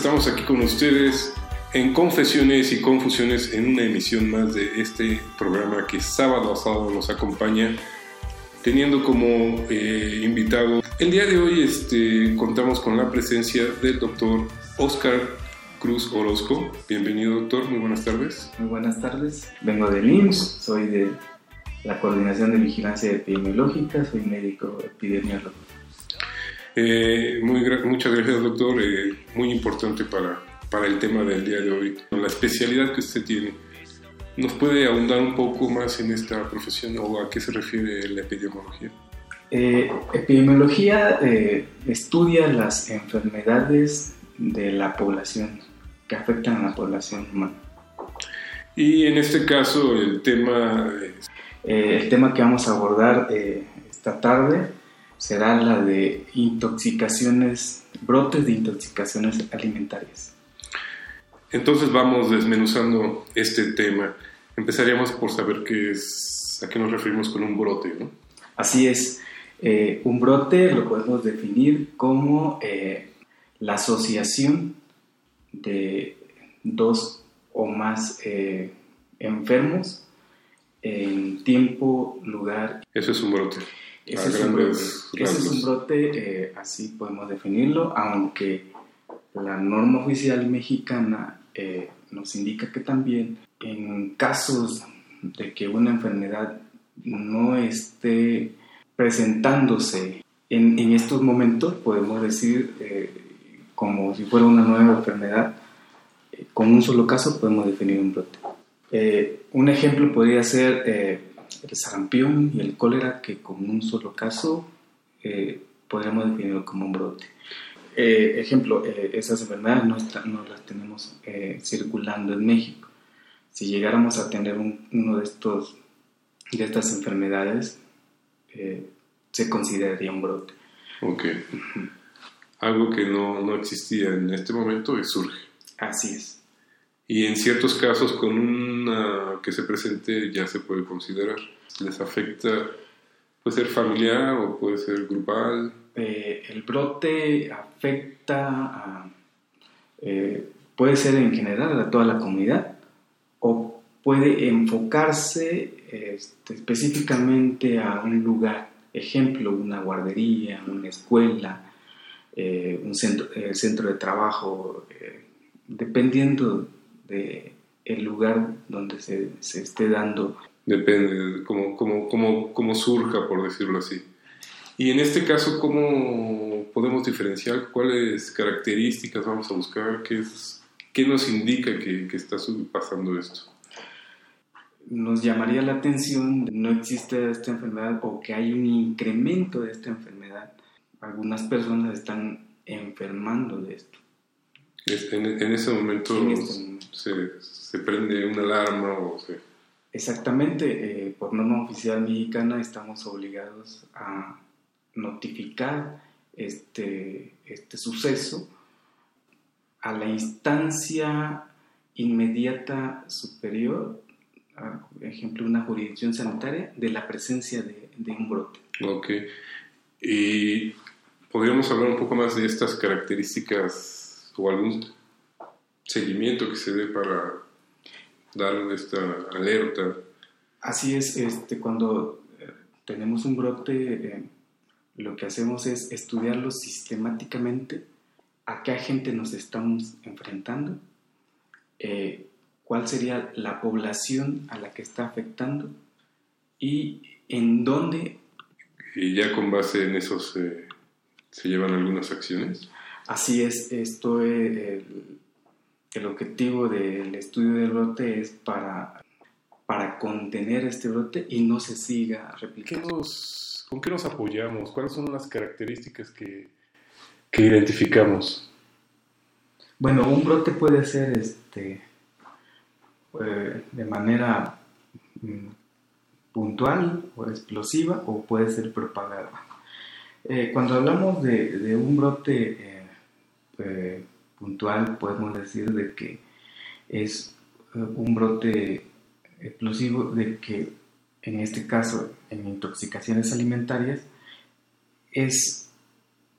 Estamos aquí con ustedes en Confesiones y Confusiones en una emisión más de este programa que sábado a sábado nos acompaña, teniendo como eh, invitado. El día de hoy este, contamos con la presencia del doctor Oscar Cruz Orozco. Bienvenido doctor, muy buenas tardes. Muy buenas tardes, vengo del IMSS, soy de la Coordinación de Vigilancia Epidemiológica, soy médico epidemiólogo. Eh, muy, muchas gracias, doctor. Eh, muy importante para, para el tema del día de hoy. La especialidad que usted tiene. ¿Nos puede ahondar un poco más en esta profesión o a qué se refiere la epidemiología? Eh, epidemiología estudia las enfermedades de la población que afectan a la población humana. Y en este caso el tema... el tema que vamos a abordar esta tarde será la de intoxicaciones, brotes de intoxicaciones alimentarias. Entonces vamos desmenuzando este tema. Empezaríamos por saber qué es, a qué nos referimos con un brote, ¿no? Así es. Eh, un brote lo podemos definir como eh, la asociación de dos o más eh, enfermos en tiempo, lugar. Eso es un brote. Ese, es un, brote, ese es un brote, eh, así podemos definirlo, aunque la norma oficial mexicana eh, nos indica que también en casos de que una enfermedad no esté presentándose en, en estos momentos, podemos decir eh, como si fuera una nueva enfermedad, con un solo caso podemos definir un brote. un ejemplo podría ser el sarampión y el cólera, que con un solo caso eh, podríamos definirlo como un brote. Eh, ejemplo, eh, esas enfermedades no, no las tenemos circulando en México. Si llegáramos a tener uno de, estos, de estas enfermedades, se consideraría un brote. Ok. Algo que no, no existía en este momento y surge. Así es y en ciertos casos con una que se presente ya se puede considerar. ¿Les afecta, puede ser familiar o puede ser grupal? Eh, el brote afecta a, eh, puede ser en general a toda la comunidad o puede enfocarse este, específicamente a un lugar, ejemplo, una guardería, una escuela, eh, un centro, centro de trabajo, dependiendo de el lugar donde se, se esté dando. Depende, como, como, como, como surja, por decirlo así. Y en este caso, ¿cómo podemos diferenciar cuáles características vamos a buscar? ¿Qué, es, qué nos indica que, que está pasando esto? Nos llamaría la atención no existe esta enfermedad o que hay un incremento de esta enfermedad. Algunas personas están enfermando de esto. En, ese momento, este Se, prende una alarma o se... Exactamente, eh, por norma oficial mexicana estamos obligados a notificar este, este suceso a la instancia inmediata superior, por ejemplo, una jurisdicción sanitaria, de la presencia de, de un brote. Ok. Y podríamos hablar un poco más de estas características o algún seguimiento que se dé para dar esta alerta. Así es, este, cuando eh, tenemos un brote, eh, lo que hacemos es estudiarlo sistemáticamente, a qué agente nos estamos enfrentando, eh, cuál sería la población a la que está afectando y en dónde. Y ya con base en eso se, se llevan algunas acciones. Así es, esto es el, el objetivo del estudio del brote es para, para contener este brote y no se siga replicando. ¿Con qué nos apoyamos? ¿Cuáles son las características que, que identificamos? Bueno, un brote puede ser este, eh, de manera mm, puntual o explosiva o puede ser propagada. Eh, cuando hablamos de, de un brote eh, puntual podemos decir de que es eh, un brote explosivo de que en este caso en intoxicaciones alimentarias es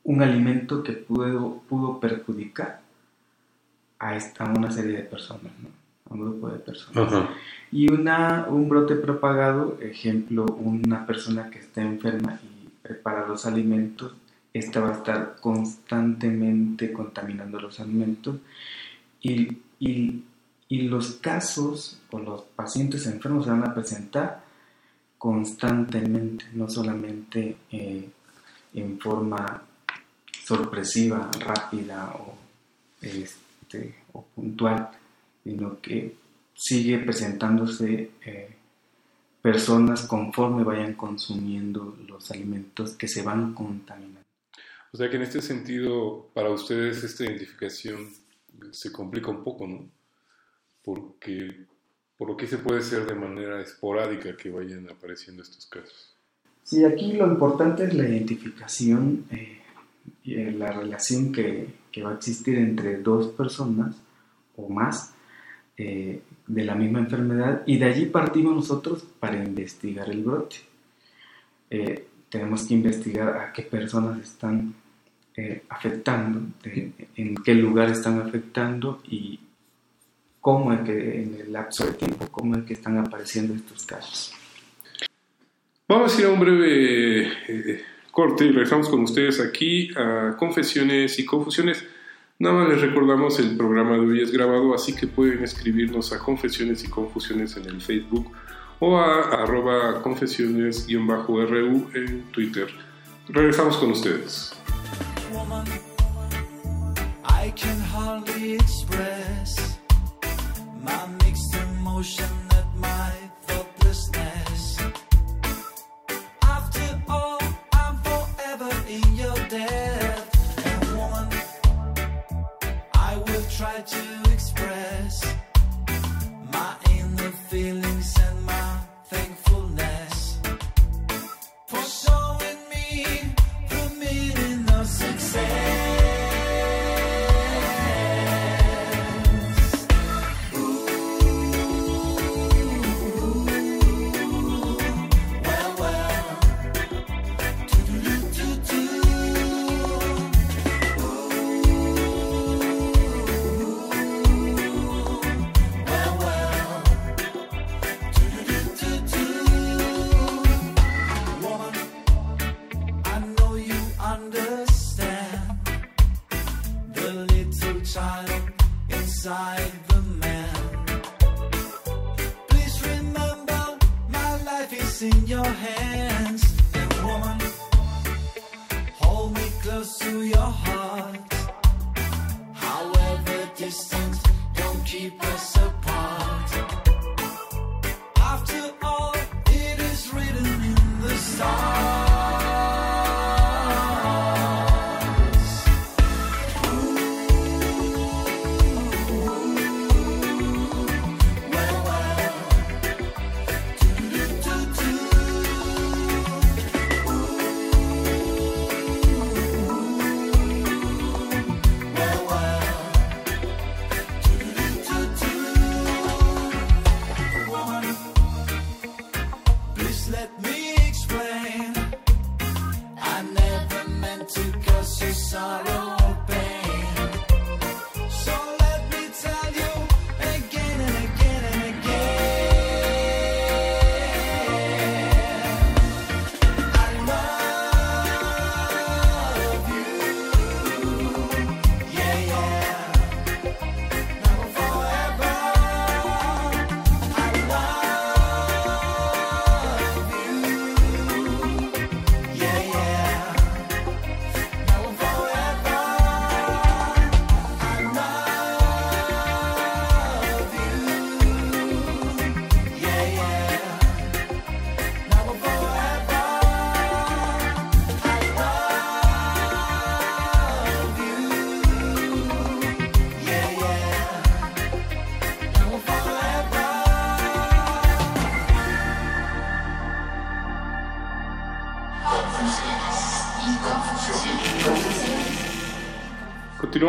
un alimento que pudo, pudo perjudicar a, esta, una serie de personas, a un grupo de personas. Y una, un brote propagado, ejemplo, una persona que está enferma y prepara los alimentos esta va a estar constantemente contaminando los alimentos y, los casos o los pacientes enfermos se van a presentar constantemente, no solamente eh, en forma sorpresiva, rápida o, este, o puntual, sino que sigue presentándose eh, personas conforme vayan consumiendo los alimentos que se van contaminando. O sea que en este sentido, para ustedes esta identificación se complica un poco, ¿no? Porque por lo se puede ser de manera esporádica que vayan apareciendo estos casos. Sí, aquí lo importante es la identificación eh, y eh, la relación que, que, va a existir entre dos personas o más eh, de la misma enfermedad y de allí partimos nosotros para investigar el brote. tenemos que investigar a qué personas están eh, afectando, en qué lugar están afectando y cómo es que en el lapso de tiempo, cómo es que están apareciendo estos casos. Vamos a ir a un breve eh, corte y regresamos con ustedes aquí a Confesiones y Confusiones. Nada más les recordamos, el programa de hoy es grabado, así que pueden escribirnos a Confesiones y Confusiones en el Facebook o a arroba confesiones-ru en Twitter. Regresamos con ustedes. Woman I can hardly express my mixed emotion at my thoughtlessness. After all, I'm forever in your let me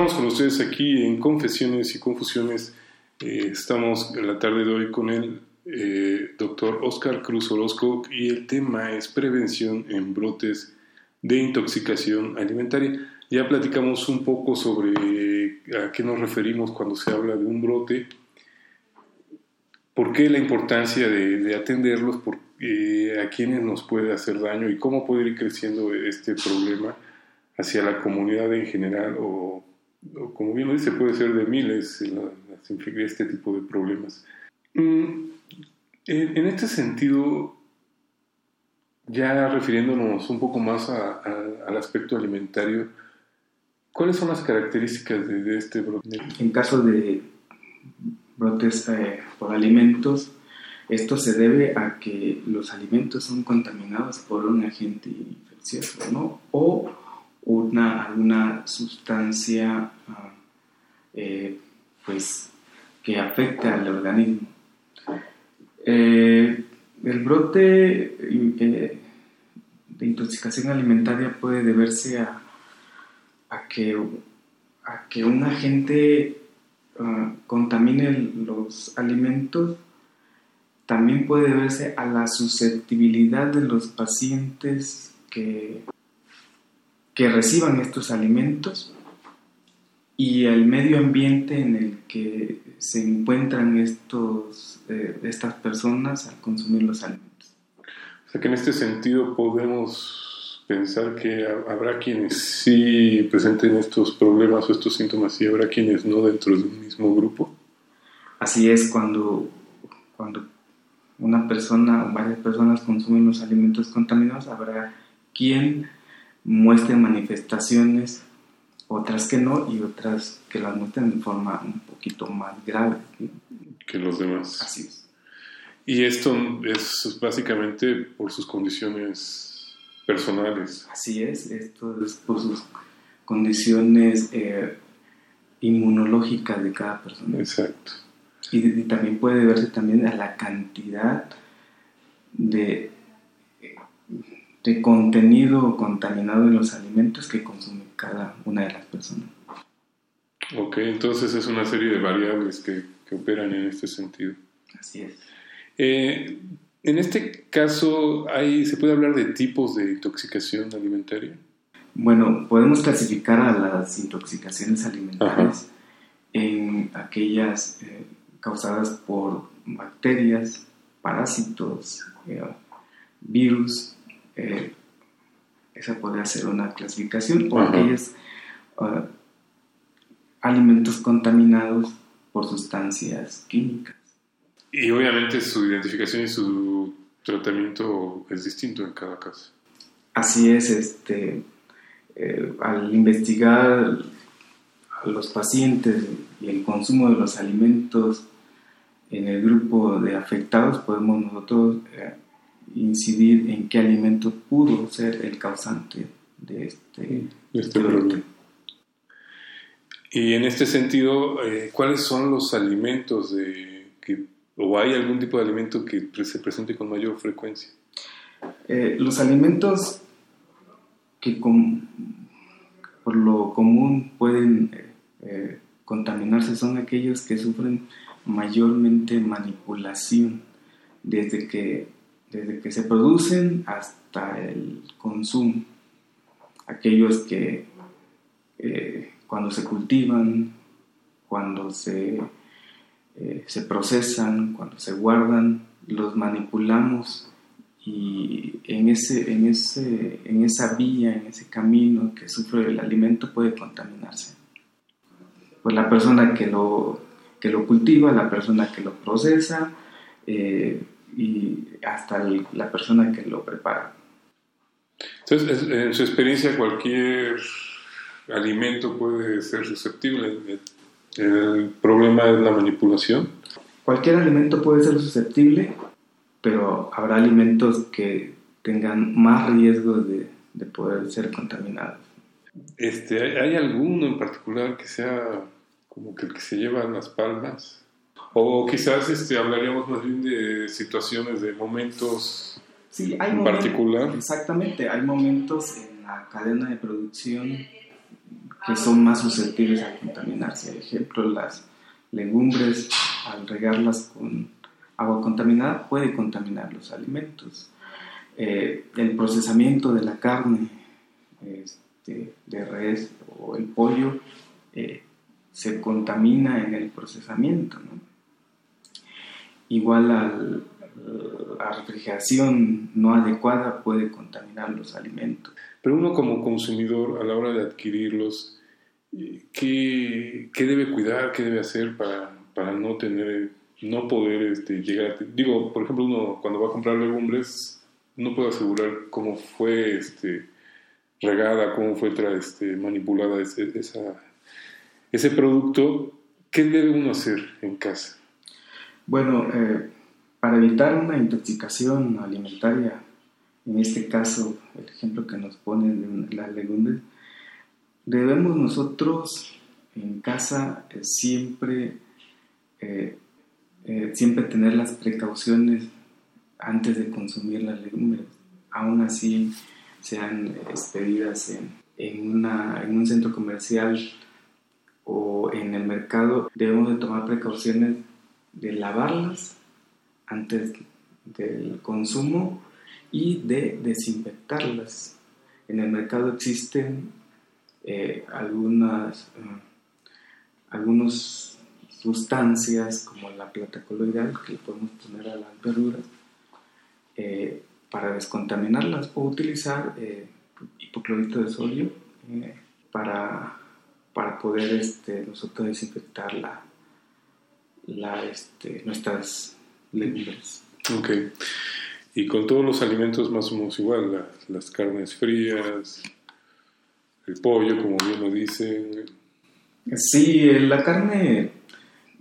Continuamos con ustedes aquí en Confesiones y Confusiones. Eh, estamos en la tarde de hoy con el eh, doctor Oscar Cruz Orozco y el tema es prevención en brotes de intoxicación alimentaria. Ya platicamos un poco sobre a qué nos referimos cuando se habla de un brote, por qué la importancia de, atenderlos, por, a quiénes nos puede hacer daño y cómo puede ir creciendo este problema hacia la comunidad en general o, como bien lo dice, puede ser de miles este tipo de problemas. Mm, en, este sentido, ya refiriéndonos un poco más al aspecto alimentario, ¿cuáles son las características de, este brote? En caso de brotes eh, por alimentos, esto se debe a que los alimentos son contaminados por un agente infeccioso, ¿no? O una, alguna sustancia ah, eh, pues, que afecta al organismo. Eh, el brote eh, de intoxicación alimentaria puede deberse a, a, que, a que un agente ah, contamine los alimentos. También puede deberse a la susceptibilidad de los pacientes que que reciban estos alimentos y el medio ambiente en el que se encuentran estos, eh, estas personas al consumir los alimentos. O sea que en este sentido podemos pensar que habrá quienes sí presenten estos problemas o estos síntomas y habrá quienes no dentro de un mismo grupo. Así es, cuando, cuando una persona o varias personas consumen los alimentos contaminados, habrá quien muestren manifestaciones, otras que no y otras que las muestren de forma un poquito más grave. Que los demás. Así es. Y esto es básicamente por sus condiciones personales. Así es, esto es por sus condiciones eh, inmunológicas de cada persona. Exacto. y, también puede verse también a la cantidad de de contenido contaminado en los alimentos que consume cada una de las personas. Ok, entonces es una serie de variables que, que operan en este sentido. Así es. Eh, en este caso, hay, ¿se puede hablar de tipos de intoxicación alimentaria? Bueno, podemos clasificar a las intoxicaciones alimentarias en aquellas eh, causadas por bacterias, parásitos, eh, virus, eh, esa podría ser una clasificación, o aquellos ah, alimentos contaminados por sustancias químicas. Y obviamente su identificación y su tratamiento es distinto en cada caso. Así es, este, eh, al investigar a los pacientes y el consumo de los alimentos en el grupo de afectados, podemos nosotros eh, incidir en qué alimento pudo ser el causante de este, este problema. Y en este sentido, eh, ¿cuáles son los alimentos de, que, o hay algún tipo de alimento que se presente con mayor frecuencia? Eh, los alimentos que por lo común pueden eh, contaminarse son aquellos que sufren mayormente manipulación desde que desde que se producen hasta el consumo. Aquellos que eh, cuando se cultivan, cuando se, eh, se procesan, cuando se guardan, los manipulamos y en, ese, en, ese, en esa vía, en ese camino que sufre el alimento puede contaminarse. Pues la persona que lo, que lo cultiva, la persona que lo procesa, eh, y hasta la persona que lo prepara. Entonces, en su experiencia, cualquier alimento puede ser susceptible. El problema es la manipulación. Cualquier alimento puede ser susceptible, pero habrá alimentos que tengan más riesgo de, de poder ser contaminados. Este, ¿Hay alguno en particular que sea como que el que se lleva las palmas? O quizás este, hablaríamos más bien de situaciones, de momentos sí, hay en particular. Exactamente, hay momentos en la cadena de producción que son más susceptibles a contaminarse. Por ejemplo, las legumbres, al regarlas con agua contaminada, puede contaminar los alimentos. Eh, el procesamiento de la carne este, de res o el pollo eh, se contamina en el procesamiento. Igual la refrigeración no adecuada puede contaminar los alimentos. Pero uno como consumidor a la hora de adquirirlos, ¿qué, qué debe cuidar, qué debe hacer para, para no tener, no poder este, llegar? Digo, por ejemplo, uno cuando va a comprar legumbres no puede asegurar cómo fue este, regada, cómo fue este, manipulada ese, esa, ese producto. ¿Qué debe uno hacer en casa? Bueno, eh, para evitar una intoxicación alimentaria en este caso, el ejemplo que nos ponen las legumbres, debemos nosotros en casa eh, siempre, eh, siempre tener las precauciones antes de consumir las legumbres. Aún así, sean expedidas en, en, en un centro comercial o en el mercado, debemos de tomar precauciones de lavarlas antes del consumo y de desinfectarlas. En el mercado existen eh, algunas, uh, sustancias como la plata coloidal que podemos poner a las verduras eh, para descontaminarlas o utilizar eh, hipoclorito de sodio para, para poder este, nosotros desinfectar la, la, este, nuestras legumbres. Okay. Y con todos los alimentos más o menos igual, las carnes frías, el pollo, como bien lo dicen. Sí, la carne,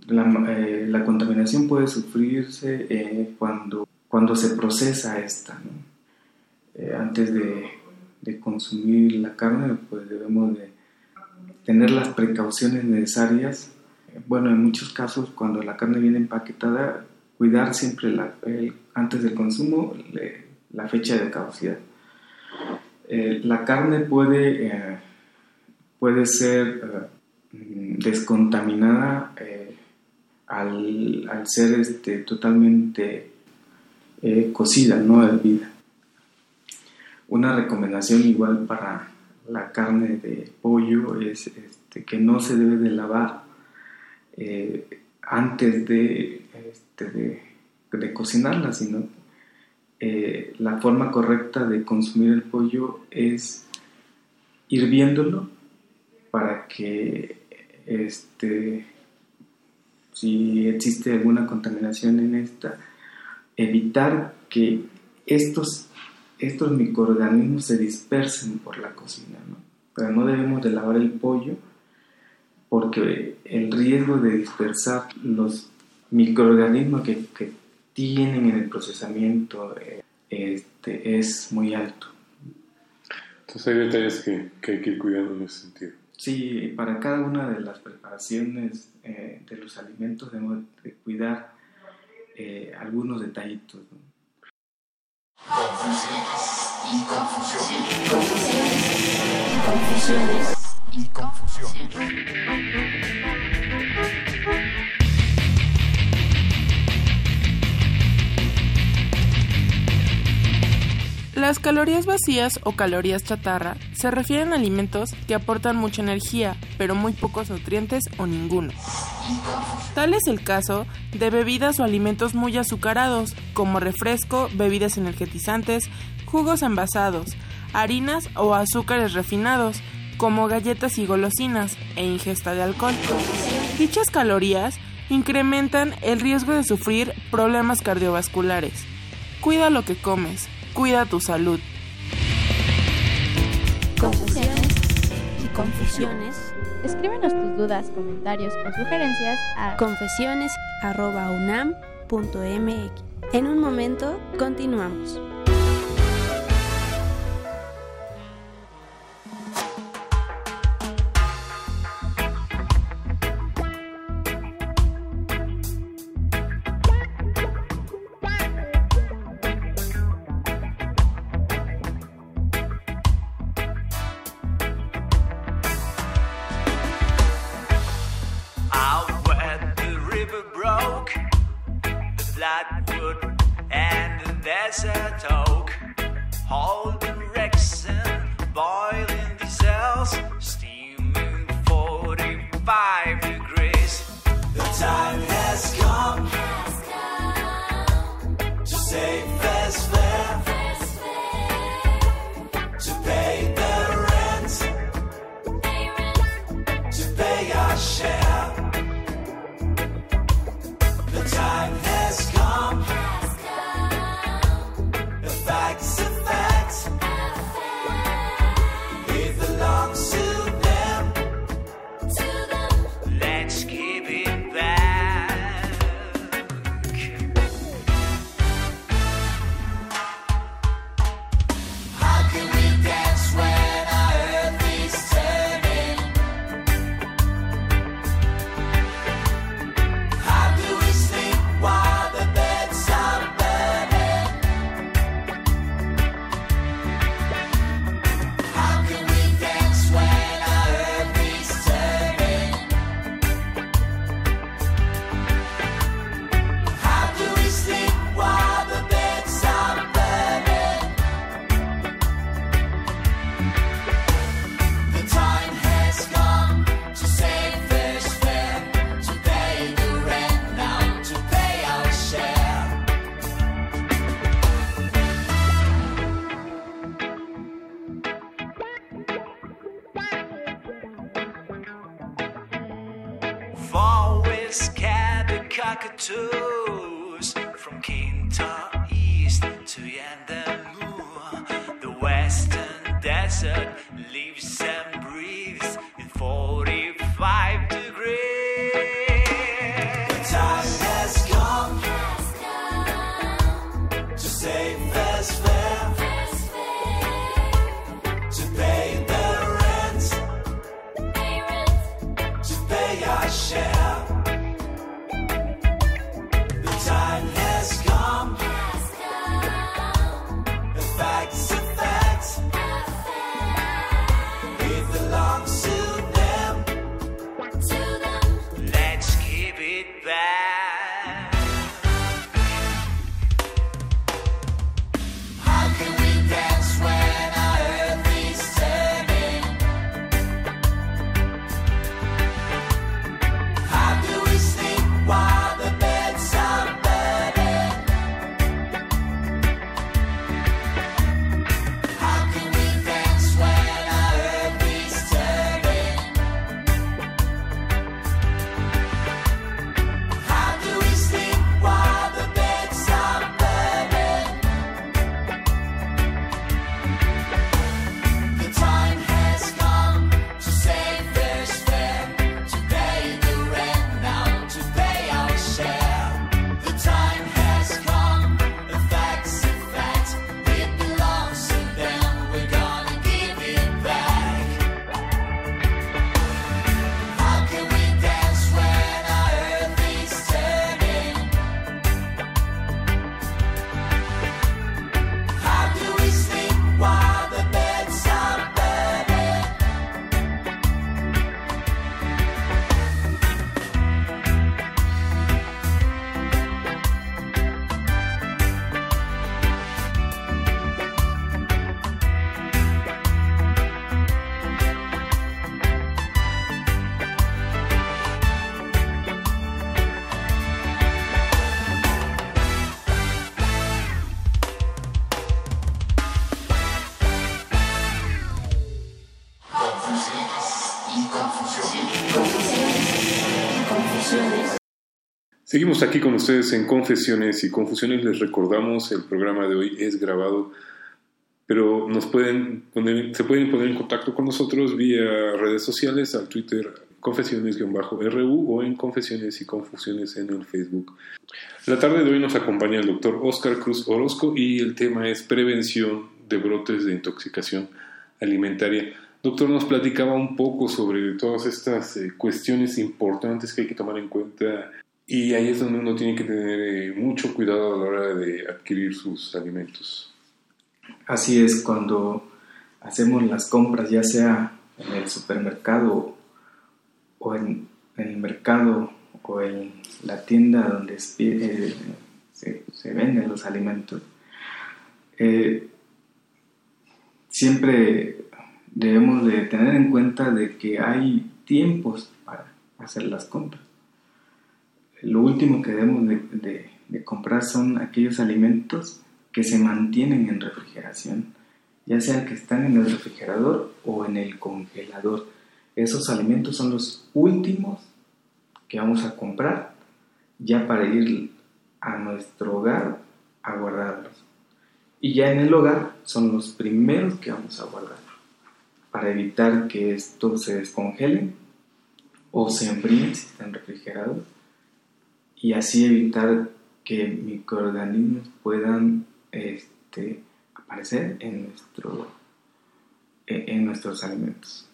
la, eh, la contaminación puede sufrirse eh, cuando, cuando se procesa esta. Eh, antes de, de, consumir la carne, pues debemos de tener las precauciones necesarias. Bueno, en muchos casos, cuando la carne viene empaquetada, cuidar siempre la, antes del consumo la fecha de caducidad. Eh, la carne puede, eh, puede ser eh, descontaminada al, ser este, totalmente cocida, no hervida. Una recomendación igual para la carne de pollo es este, que no se debe de lavar antes de, este, de, cocinarla, sino eh, la forma correcta de consumir el pollo es hirviéndolo para que este, si existe alguna contaminación en esta, evitar que estos, estos microorganismos se dispersen por la cocina. Pero no debemos de lavar el pollo porque el riesgo de dispersar los microorganismos que, que tienen en el procesamiento eh, este, es muy alto. Entonces hay detalles que, que, hay que ir cuidando en ese sentido. Sí, para cada una de las preparaciones eh, de los alimentos debemos de cuidar eh, algunos detallitos. Confusiones y confusiones. Confusiones y confusión. Las calorías vacías o calorías chatarra se refieren a alimentos que aportan mucha energía, pero muy pocos nutrientes o ninguno. Tal es el caso de bebidas o alimentos muy azucarados, como refresco, bebidas energetizantes, jugos envasados, harinas o azúcares refinados, como galletas y golosinas, e ingesta de alcohol. Dichas calorías incrementan el riesgo de sufrir problemas cardiovasculares. Cuida lo que comes, cuida tu salud. Confusiones y confusiones. Escríbenos tus dudas, comentarios o sugerencias a confesiones.unam.mx. En un momento, continuamos. Seguimos aquí con ustedes en Confesiones y Confusiones. Les recordamos, el programa de hoy es grabado, pero nos pueden poner, se pueden poner en contacto con nosotros vía redes sociales, al Twitter confesiones-ru o en Confesiones y Confusiones en el Facebook. La tarde de hoy nos acompaña el doctor Oscar Cruz Orozco y el tema es prevención de brotes de intoxicación alimentaria. Doctor, nos platicaba un poco sobre todas estas eh, cuestiones importantes que hay que tomar en cuenta y ahí es donde uno tiene que tener eh, mucho cuidado a la hora de adquirir sus alimentos. Así es, cuando hacemos las compras, ya sea en el supermercado o en, el mercado o en la tienda donde eh, se venden los alimentos, eh, siempre debemos de tener en cuenta de que hay tiempos para hacer las compras. Lo último que debemos de, comprar son aquellos alimentos que se mantienen en refrigeración, ya sea que están en el refrigerador o en el congelador. Esos alimentos son los últimos que vamos a comprar ya para ir a nuestro hogar a guardarlos. Y ya en el hogar son los primeros que vamos a guardar para evitar que estos se descongelen o se enfríen si están refrigerados y así evitar que microorganismos puedan este, aparecer en, nuestro, en en nuestros alimentos.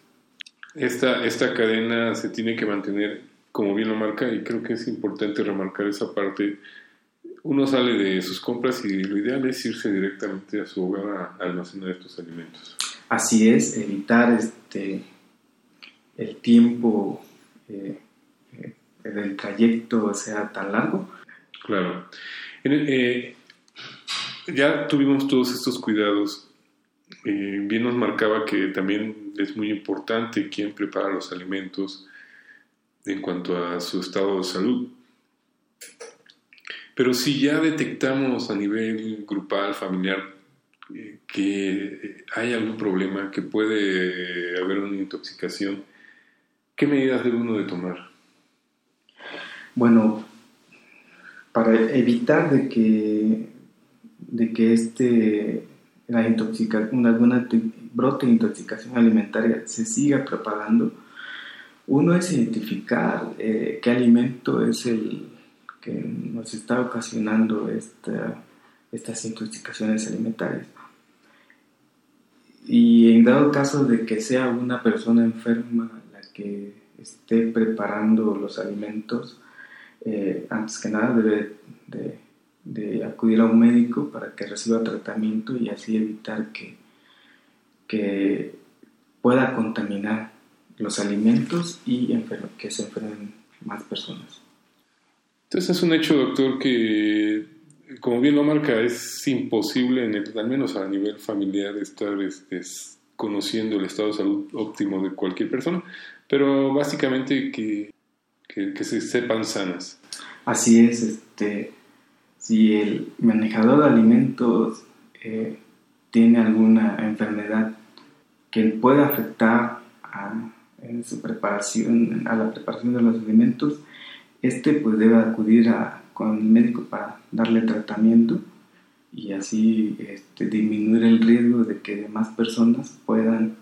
Esta, esta cadena se tiene que mantener, como bien lo marca, y creo que es importante remarcar esa parte. Uno sale de sus compras y lo ideal es irse directamente a su hogar a almacenar estos alimentos. Así es, evitar este, el tiempo eh, eh, del trayecto sea tan largo. Claro. En el- eh, ya tuvimos todos estos cuidados. Eh, bien nos marcaba que también es muy importante quién prepara los alimentos en cuanto a su estado de salud. Pero si ya detectamos a nivel grupal, familiar, eh, que hay algún problema, que puede haber una intoxicación, ¿qué medidas debe uno de tomar? Bueno, para evitar de que, de que este, la alguna brote de intoxicación alimentaria se siga propagando, uno es identificar eh, qué alimento es el que nos está ocasionando esta- estas intoxicaciones alimentarias. Y en dado caso de que sea una persona enferma la que esté preparando los alimentos, eh, antes que nada debe de, de acudir a un médico para que reciba tratamiento y así evitar que, que pueda contaminar los alimentos y que se enfermen más personas. Entonces es un hecho, doctor, que como bien lo marca, es imposible, en el- al menos a nivel familiar, estar este, s- conociendo el estado de salud óptimo de cualquier persona, pero básicamente que, que, se sepan sanas. Así es, este, si el manejador de alimentos eh, tiene alguna enfermedad que pueda afectar a, su preparación, a la preparación de los alimentos, este pues debe acudir a, con el médico para darle tratamiento y así este, disminuir el riesgo de que demás personas puedan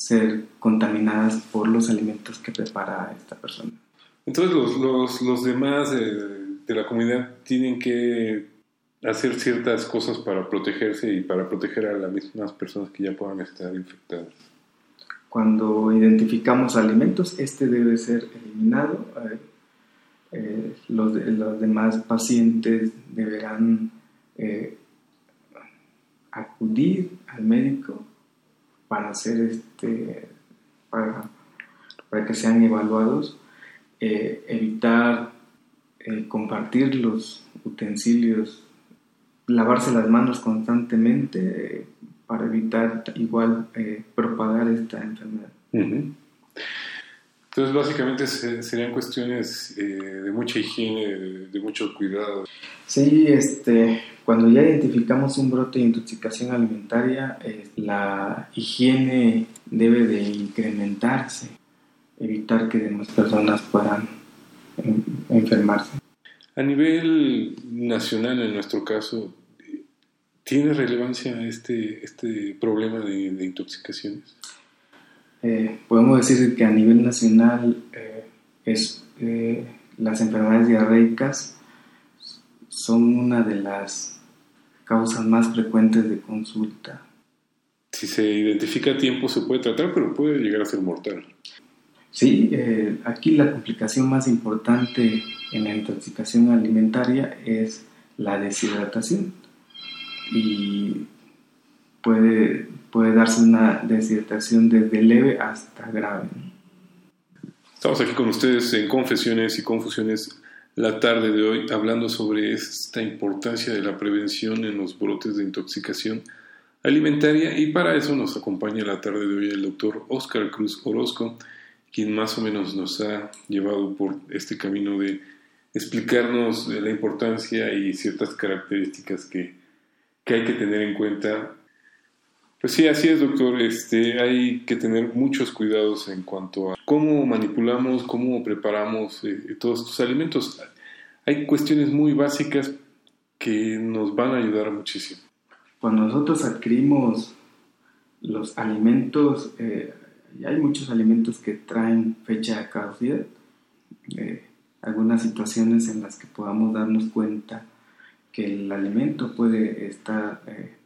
ser contaminadas por los alimentos que prepara esta persona. Entonces los, los, los demás eh, de la comunidad tienen que hacer ciertas cosas para protegerse y para proteger a las mismas personas que ya puedan estar infectadas. Cuando identificamos alimentos, este debe ser eliminado. eh, eh, los, los demás pacientes deberán eh, acudir al médico para hacer este para, para que sean evaluados eh, evitar eh, compartir los utensilios lavarse las manos constantemente eh, para evitar igual propagar esta enfermedad. Entonces, básicamente se- serían cuestiones eh, de mucha higiene, de, de mucho cuidado. Sí, este, cuando ya identificamos un brote de intoxicación alimentaria, eh, la higiene debe de incrementarse, evitar que demás personas puedan en- enfermarse. A nivel nacional, en nuestro caso, ¿tiene relevancia este, este problema de, de intoxicaciones? Eh, podemos decir que a nivel nacional eh, es, eh, las enfermedades diarreicas son una de las causas más frecuentes de consulta Si se identifica a tiempo se puede tratar, pero puede llegar a ser mortal. Sí, eh, aquí la complicación más importante en la intoxicación alimentaria es la deshidratación y puede, puede darse una deshidratación desde leve hasta grave. Estamos aquí con ustedes en Confesiones y Confusiones la tarde de hoy hablando sobre esta importancia de la prevención en los brotes de intoxicación alimentaria y para eso nos acompaña la tarde de hoy el doctor Oscar Cruz Orozco, quien más o menos nos ha llevado por este camino de explicarnos la importancia y ciertas características que, que hay que tener en cuenta pues sí, así es, doctor. Este, hay que tener muchos cuidados en cuanto a cómo manipulamos, cómo preparamos eh, todos estos alimentos. Hay cuestiones muy básicas que nos van a ayudar muchísimo. Cuando nosotros adquirimos los alimentos, eh, hay muchos alimentos que traen fecha de caducidad. Eh, algunas situaciones en las que podamos darnos cuenta que el alimento puede estar eh,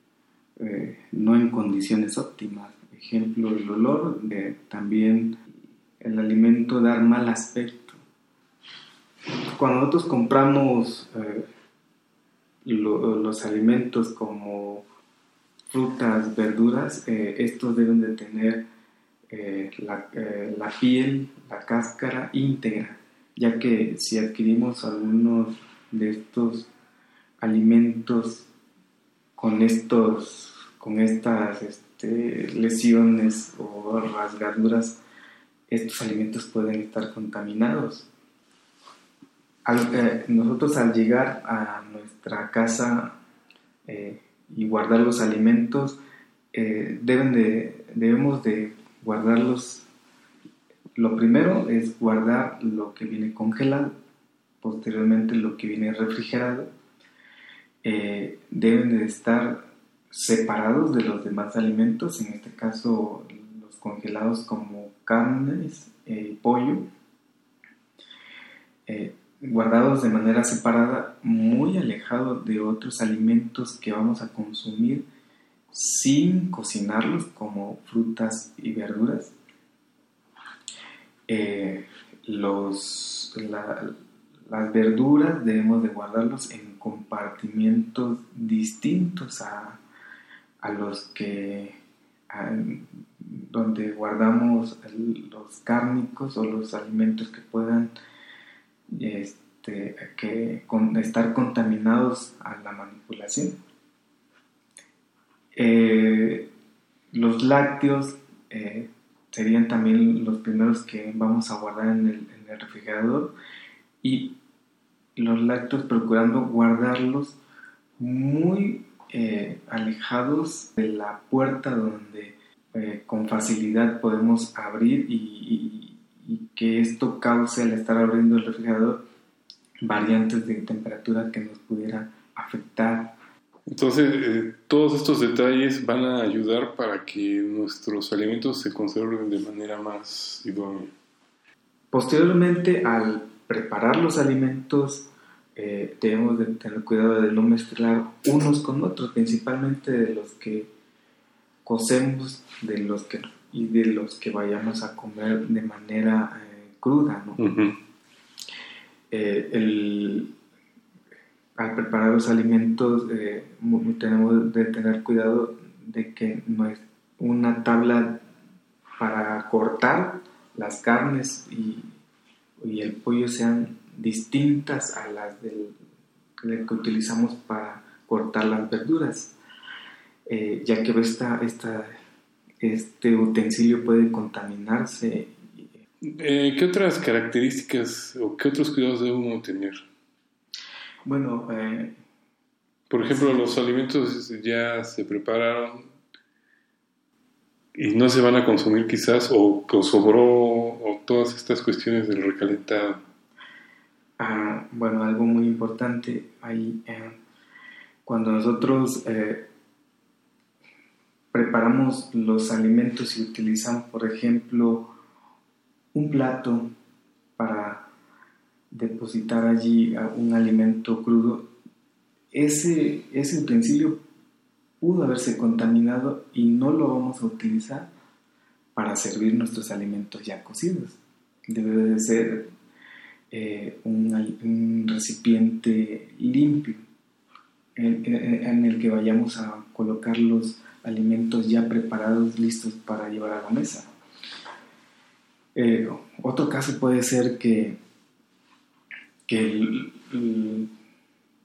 eh, no en condiciones óptimas. Ejemplo, el olor, también el alimento dar mal aspecto. Cuando nosotros compramos eh, lo- los alimentos como frutas, verduras, eh, estos deben de tener la piel, la cáscara íntegra, ya que si adquirimos algunos de estos alimentos con estos con estas este, lesiones o rasgaduras estos alimentos pueden estar contaminados. Eh, nosotros al llegar a nuestra casa eh, y guardar los alimentos eh, deben de, debemos de guardarlos. Lo primero es guardar lo que viene congelado posteriormente lo que viene refrigerado eh, deben de estar separados de los demás alimentos, en este caso los congelados como carnes, eh, pollo, eh, guardados de manera separada, muy alejados de otros alimentos que vamos a consumir sin cocinarlos, como frutas y verduras. Eh, los, la- las verduras debemos de guardarlos en compartimientos distintos a, a los que donde guardamos los cárnicos o los alimentos que puedan este, que estar contaminados a la manipulación. Eh, los lácteos eh, serían también los primeros que vamos a guardar en el, en el refrigerador y los lácteos procurando guardarlos muy eh, alejados de la puerta donde eh, con facilidad podemos abrir y, y- y que esto cause al estar abriendo el refrigerador variantes de temperatura que nos pudiera afectar Entonces, eh, todos estos detalles van a ayudar para que nuestros alimentos se conserven de manera más idónea. Posteriormente, al preparar los alimentos, eh, debemos de tener cuidado de no mezclar unos con otros, principalmente de los que cocemos de los que, y de los que vayamos a comer de manera eh, cruda. ¿no? Eh, el- al preparar los alimentos eh, tenemos de tener cuidado de que no es una tabla para cortar las carnes y, y el pollo sean distintas a las del, del que utilizamos para cortar las verduras, Eh, ya que esta, esta, este utensilio puede contaminarse Eh, ¿Qué otras características o qué otros cuidados debe uno tener? Bueno, eh, Por ejemplo, los alimentos ya se prepararon y no se van a consumir quizás o que sobró o todas estas cuestiones del recalentado. Ah, bueno, algo muy importante ahí, eh, cuando nosotros eh, preparamos los alimentos y utilizamos, por ejemplo, un plato para depositar allí un alimento crudo, ese, ese utensilio pudo haberse contaminado y no lo vamos a utilizar para servir nuestros alimentos ya cocidos. Debe de ser eh, un, recipiente limpio eh, eh, en, el que vayamos a colocar los alimentos ya preparados, listos para llevar a la mesa. Otro caso puede ser que, que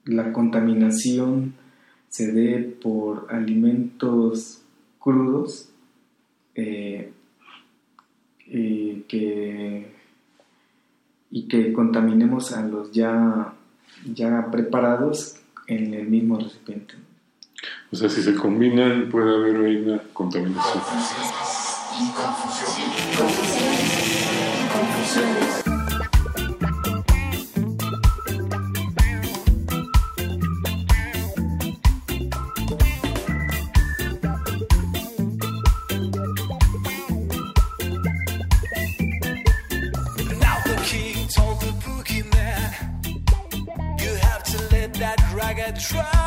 la contaminación se dé por alimentos crudos eh, eh, que, y que contaminemos a los ya, ya preparados en el mismo recipiente. O sea, si se combinan puede haber ahí una contaminación. Confusiones, confusiones, confusiones. try.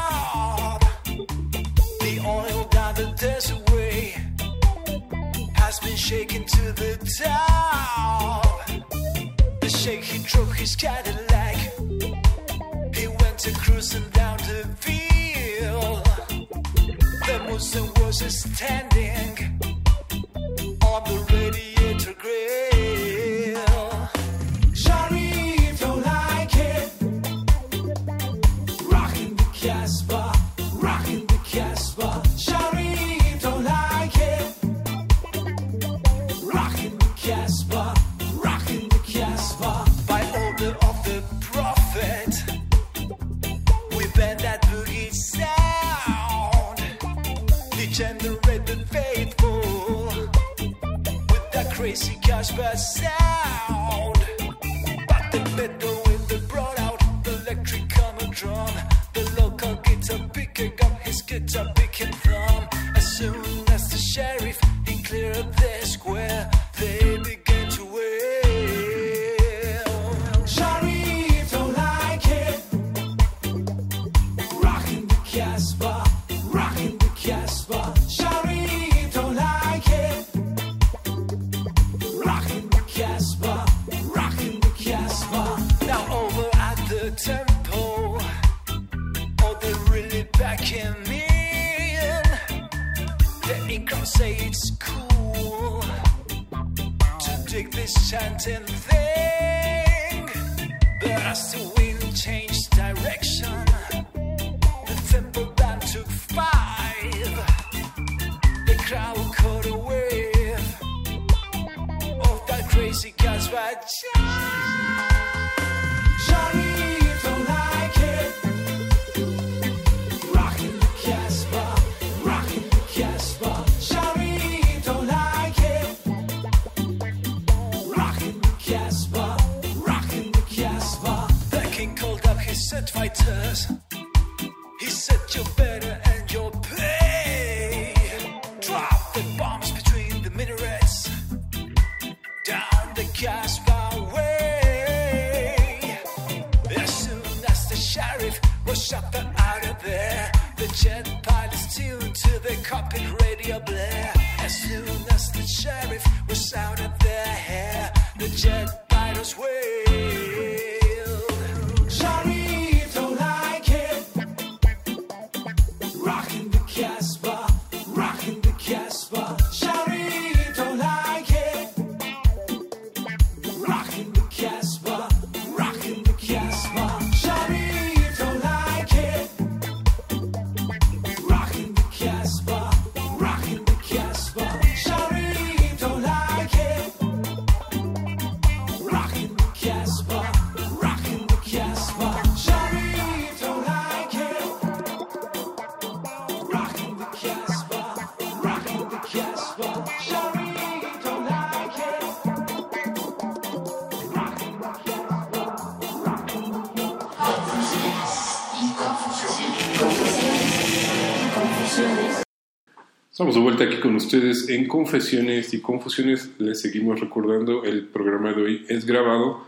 Estamos de vuelta aquí con ustedes en Confesiones y Confusiones. Les seguimos recordando, el programa de hoy es grabado,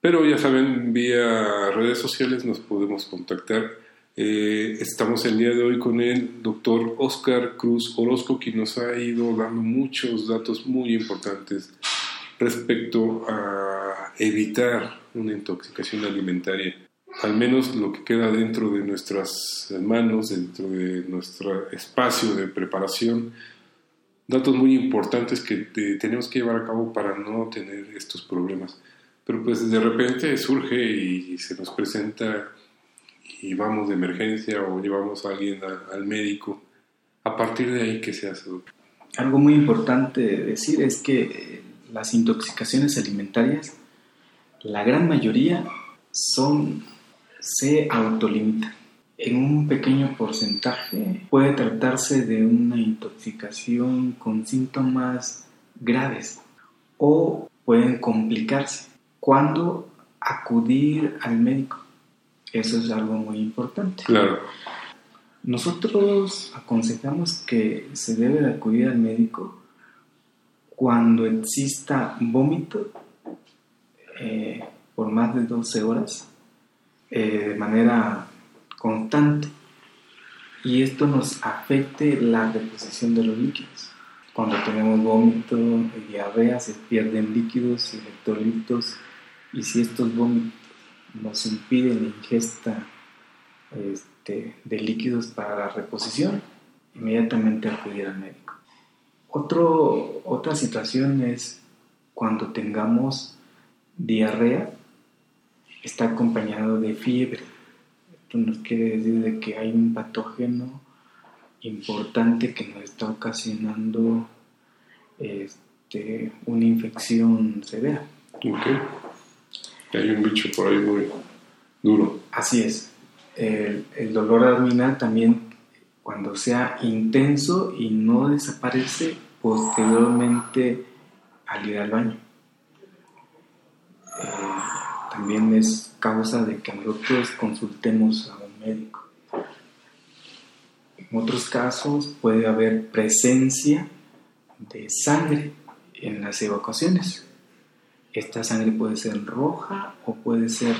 pero ya saben, vía redes sociales nos podemos contactar. Eh, estamos el día de hoy con el doctor Oscar Cruz Orozco, quien nos ha ido dando muchos datos muy importantes respecto a evitar una intoxicación alimentaria al menos lo que queda dentro de nuestras manos, dentro de nuestro espacio de preparación, datos muy importantes que eh, tenemos que llevar a cabo para no tener estos problemas. Pero pues de repente surge y se nos presenta y vamos de emergencia o llevamos a alguien al médico. A partir de ahí, ¿qué se hace? Algo muy importante decir es que eh, las intoxicaciones alimentarias, la gran mayoría son se autolimitan. En un pequeño porcentaje puede tratarse de una intoxicación con síntomas graves o pueden complicarse. ¿Cuándo acudir al médico? Eso es algo muy importante. Claro. Nosotros aconsejamos que se debe acudir al médico cuando exista vómito eh, por más de 12 horas eh, de manera constante y esto nos afecte la reposición de los líquidos. Cuando tenemos vómito, diarrea, se pierden líquidos, electrolitos y si estos vómitos nos impiden la ingesta este, de líquidos para la reposición, inmediatamente acudir al médico. Otra situación es cuando tengamos diarrea, está acompañado de fiebre. Esto nos quiere decir de que hay un patógeno importante que nos está ocasionando este, una infección severa. Hay un bicho por ahí muy duro. Así es. El, el dolor abdominal también cuando sea intenso y no desaparece posteriormente al ir al baño. También es causa de que nosotros consultemos a un médico. En otros casos puede haber presencia de sangre en las evacuaciones. Esta sangre puede ser roja o puede ser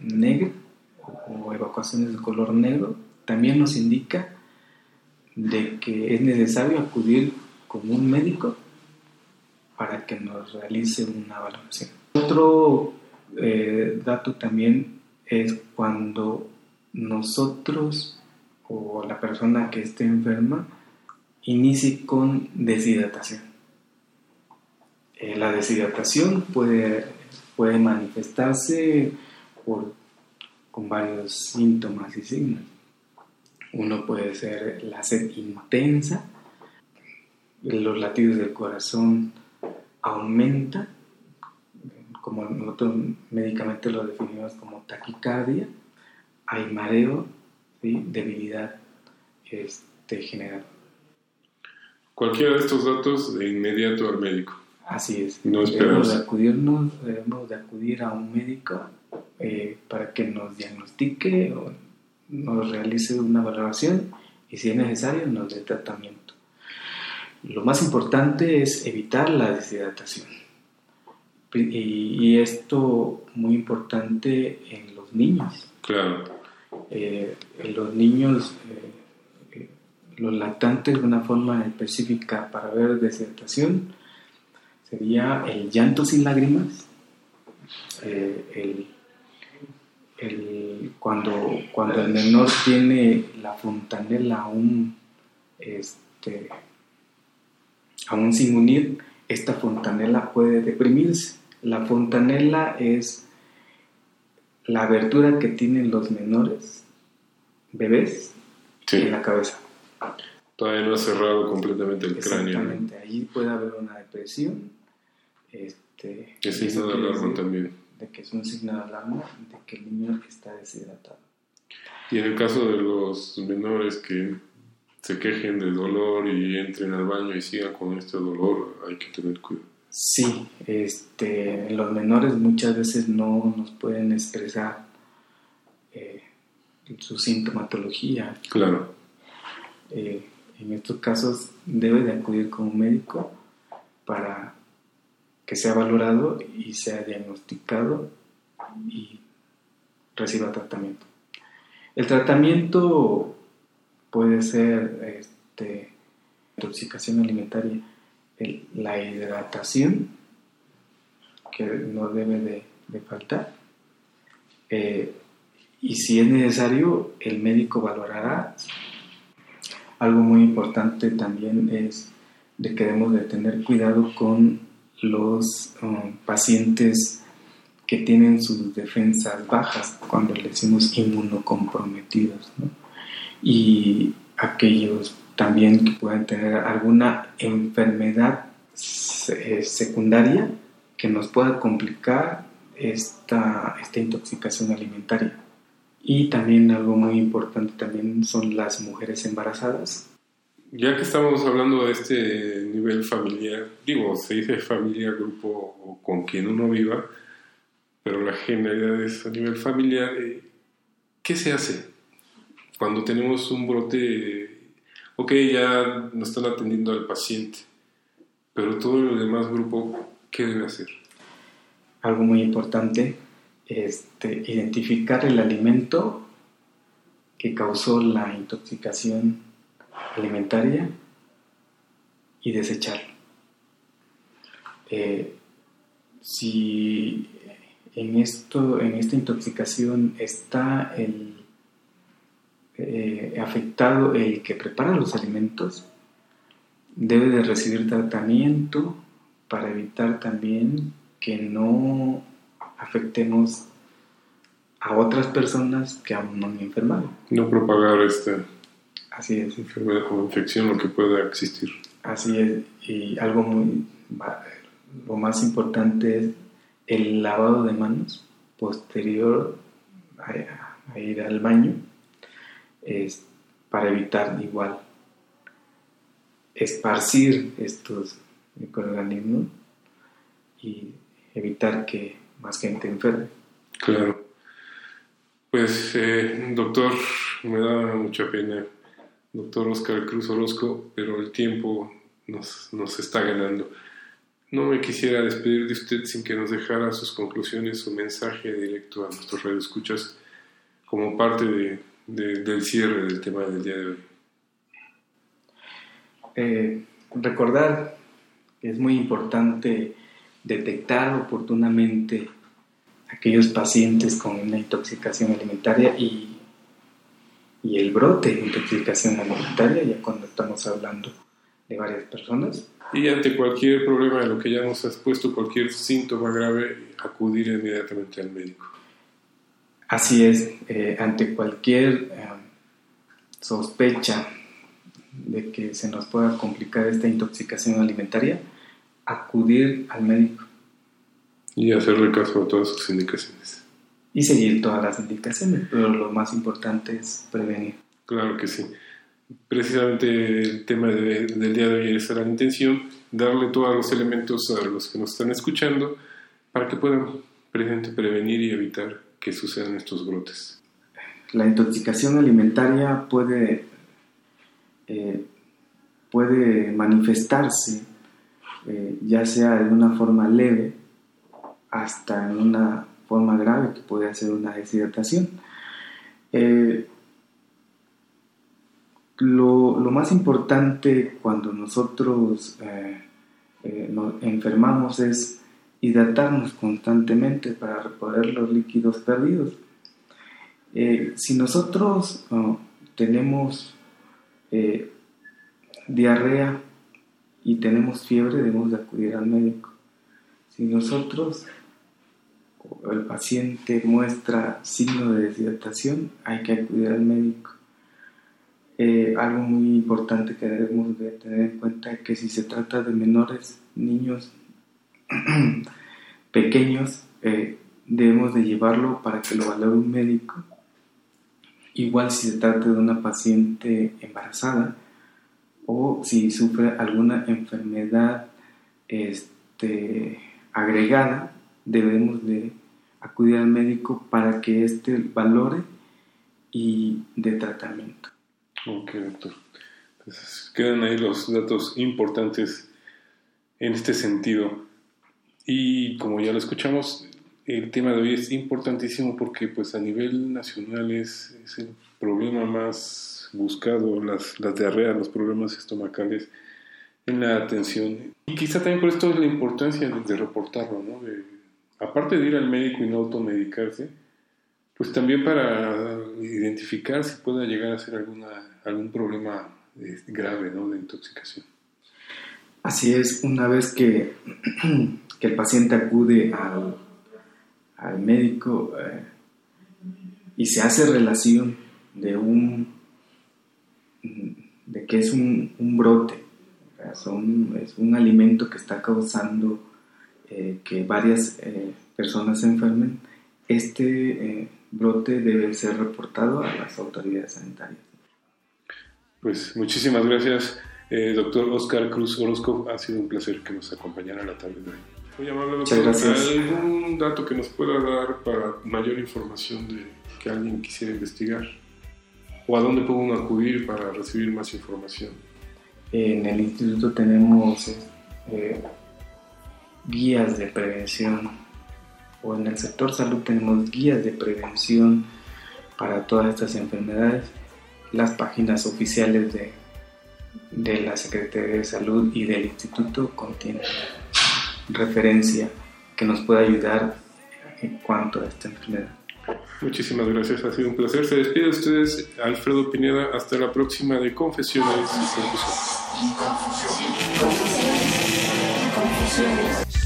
negra o evacuaciones de color negro. También nos indica de que es necesario acudir con un médico para que nos realice una valoración. Otro eh, dato también es cuando nosotros o la persona que esté enferma inicie con deshidratación. Eh, la deshidratación puede, puede manifestarse por, con varios síntomas y signos. Uno puede ser la sed intensa, los latidos del corazón aumentan, como nosotros médicamente lo definimos como taquicardia, hay mareo, debilidad este, general. Cualquiera de estos datos de inmediato al médico. Así es. No debemos, de acudirnos, debemos de acudir a un médico eh, para que nos diagnostique o nos realice una valoración y si es necesario nos dé tratamiento. Lo más importante es evitar la deshidratación. Y, esto muy importante en los niños. Claro. Eh, en los niños, eh, eh, los lactantes de una forma específica para ver deshidratación sería el llanto sin lágrimas, el el, cuando, cuando el menor tiene la fontanela aún, este, aún sin unir, esta fontanela puede deprimirse. La fontanela es la abertura que tienen los menores, bebés, en la cabeza. Todavía no ha cerrado completamente el cráneo. Exactamente, ahí puede haber una depresión. Este, es signo de alarma también de que es un signo de alarma de que el niño está deshidratado. Y en el caso de los menores que se quejen de dolor y entren al baño y sigan con este dolor, hay que tener cuidado. Sí, este, los menores muchas veces no nos pueden expresar eh, su sintomatología. Claro. Eh, en estos casos debe de acudir con un médico para que sea valorado y sea diagnosticado y reciba tratamiento. El tratamiento puede ser este, intoxicación alimentaria, la hidratación, que no debe de, faltar, eh, y si es necesario, el médico valorará. Algo muy importante también es de que debemos de tener cuidado con los um, pacientes que tienen sus defensas bajas, cuando le decimos inmunocomprometidos, ¿no? y aquellos también que pueden tener alguna enfermedad eh, secundaria que nos pueda complicar esta, esta intoxicación alimentaria. Y también algo muy importante también son las mujeres embarazadas. Ya que estamos hablando de este nivel familiar, digo, se dice familia, grupo o con quien uno viva, pero la generalidad es a nivel familiar. eh, ¿Qué se hace cuando tenemos un brote? Ok, ya nos están atendiendo al paciente, pero todo el demás grupo, ¿qué debe hacer? Algo muy importante, este, identificar el alimento que causó la intoxicación alimentaria y desecharlo. Eh, si en, esto, en esta intoxicación está el eh, afectado el que prepara los alimentos, debe de recibir tratamiento para evitar también que no afectemos a otras personas que aún no han enfermado. No propagar esta Así es. enfermedad o infección, lo que pueda existir. Así es, y algo muy, lo más importante es el lavado de manos posterior a, a ir al baño, es para evitar igual esparcir estos microorganismos y evitar que más gente enferme. Claro. Pues, eh, doctor, me da mucha pena, doctor Oscar Cruz Orozco, pero el tiempo nos, nos está ganando. No me quisiera despedir de usted sin que nos dejara sus conclusiones, su mensaje directo a nuestros radioescuchas como parte de, de- del cierre del tema del día de hoy. Eh, recordar que es muy importante detectar oportunamente aquellos pacientes con una intoxicación alimentaria y, y el brote de intoxicación alimentaria, ya cuando estamos hablando de varias personas. Y ante cualquier problema de lo que ya nos has puesto, cualquier síntoma grave, acudir inmediatamente al médico. Así es, eh, ante cualquier eh, sospecha de que se nos pueda complicar esta intoxicación alimentaria, acudir al médico Y hacerle caso a todas sus indicaciones. y seguir todas las indicaciones, pero lo más importante es prevenir. Claro que sí. Precisamente el tema de- del día de hoy es la intención, darle todos los elementos a los que nos están escuchando para que puedan prevenir y evitar que sucedan estos brotes. La intoxicación alimentaria puede, eh, puede manifestarse eh, ya sea de una forma leve hasta en una forma grave que puede ser una deshidratación. Eh, lo, lo más importante cuando nosotros nos enfermamos es hidratarnos constantemente para reponer los líquidos perdidos. Eh, si nosotros tenemos eh, diarrea y tenemos fiebre, debemos de acudir al médico. Si nosotros el paciente muestra signo de deshidratación, hay que acudir al médico. Eh, algo muy importante que debemos de tener en cuenta es que si se trata de menores, niños pequeños, eh, debemos de llevarlo para que lo valore un médico. Igual si se trata de una paciente embarazada o si sufre alguna enfermedad este, agregada, debemos de acudir al médico para que éste valore y dé tratamiento. Ok, doctor. Entonces, quedan ahí los datos importantes en este sentido. Y como ya lo escuchamos, el tema de hoy es importantísimo porque pues a nivel nacional es, es el problema más buscado, las, las diarreas, los problemas estomacales en la atención. Y quizá también por esto es la importancia de, de reportarlo, ¿no? De- aparte de ir al médico y no automedicarse, pues también para identificar si pueda llegar a ser alguna, algún problema eh, grave ¿no? de intoxicación. Así es, una vez que, que el paciente acude al, al médico eh, y se hace relación de un de que es un, un brote, son, es un alimento que está causando eh, que varias eh, personas se enfermen, este brote debe ser reportado a las autoridades sanitarias. Pues muchísimas gracias, doctor Oscar Cruz Orozco. Ha sido un placer que nos acompañara la tarde de hoy. Muy amable, Muchas gracias. ¿Algún dato que nos pueda dar para mayor información de que alguien quisiera investigar? ¿O a dónde puede uno acudir para recibir más información? En el instituto tenemos eh, guías de prevención, o en el sector salud tenemos guías de prevención para todas estas enfermedades. Las páginas oficiales de, de la Secretaría de Salud y del instituto contienen referencia que nos puede ayudar en cuanto a esta enfermedad. Muchísimas gracias, ha sido un placer. Se despide de ustedes Alfredo Pineda. Hasta la próxima de Confesiones y Confusiones.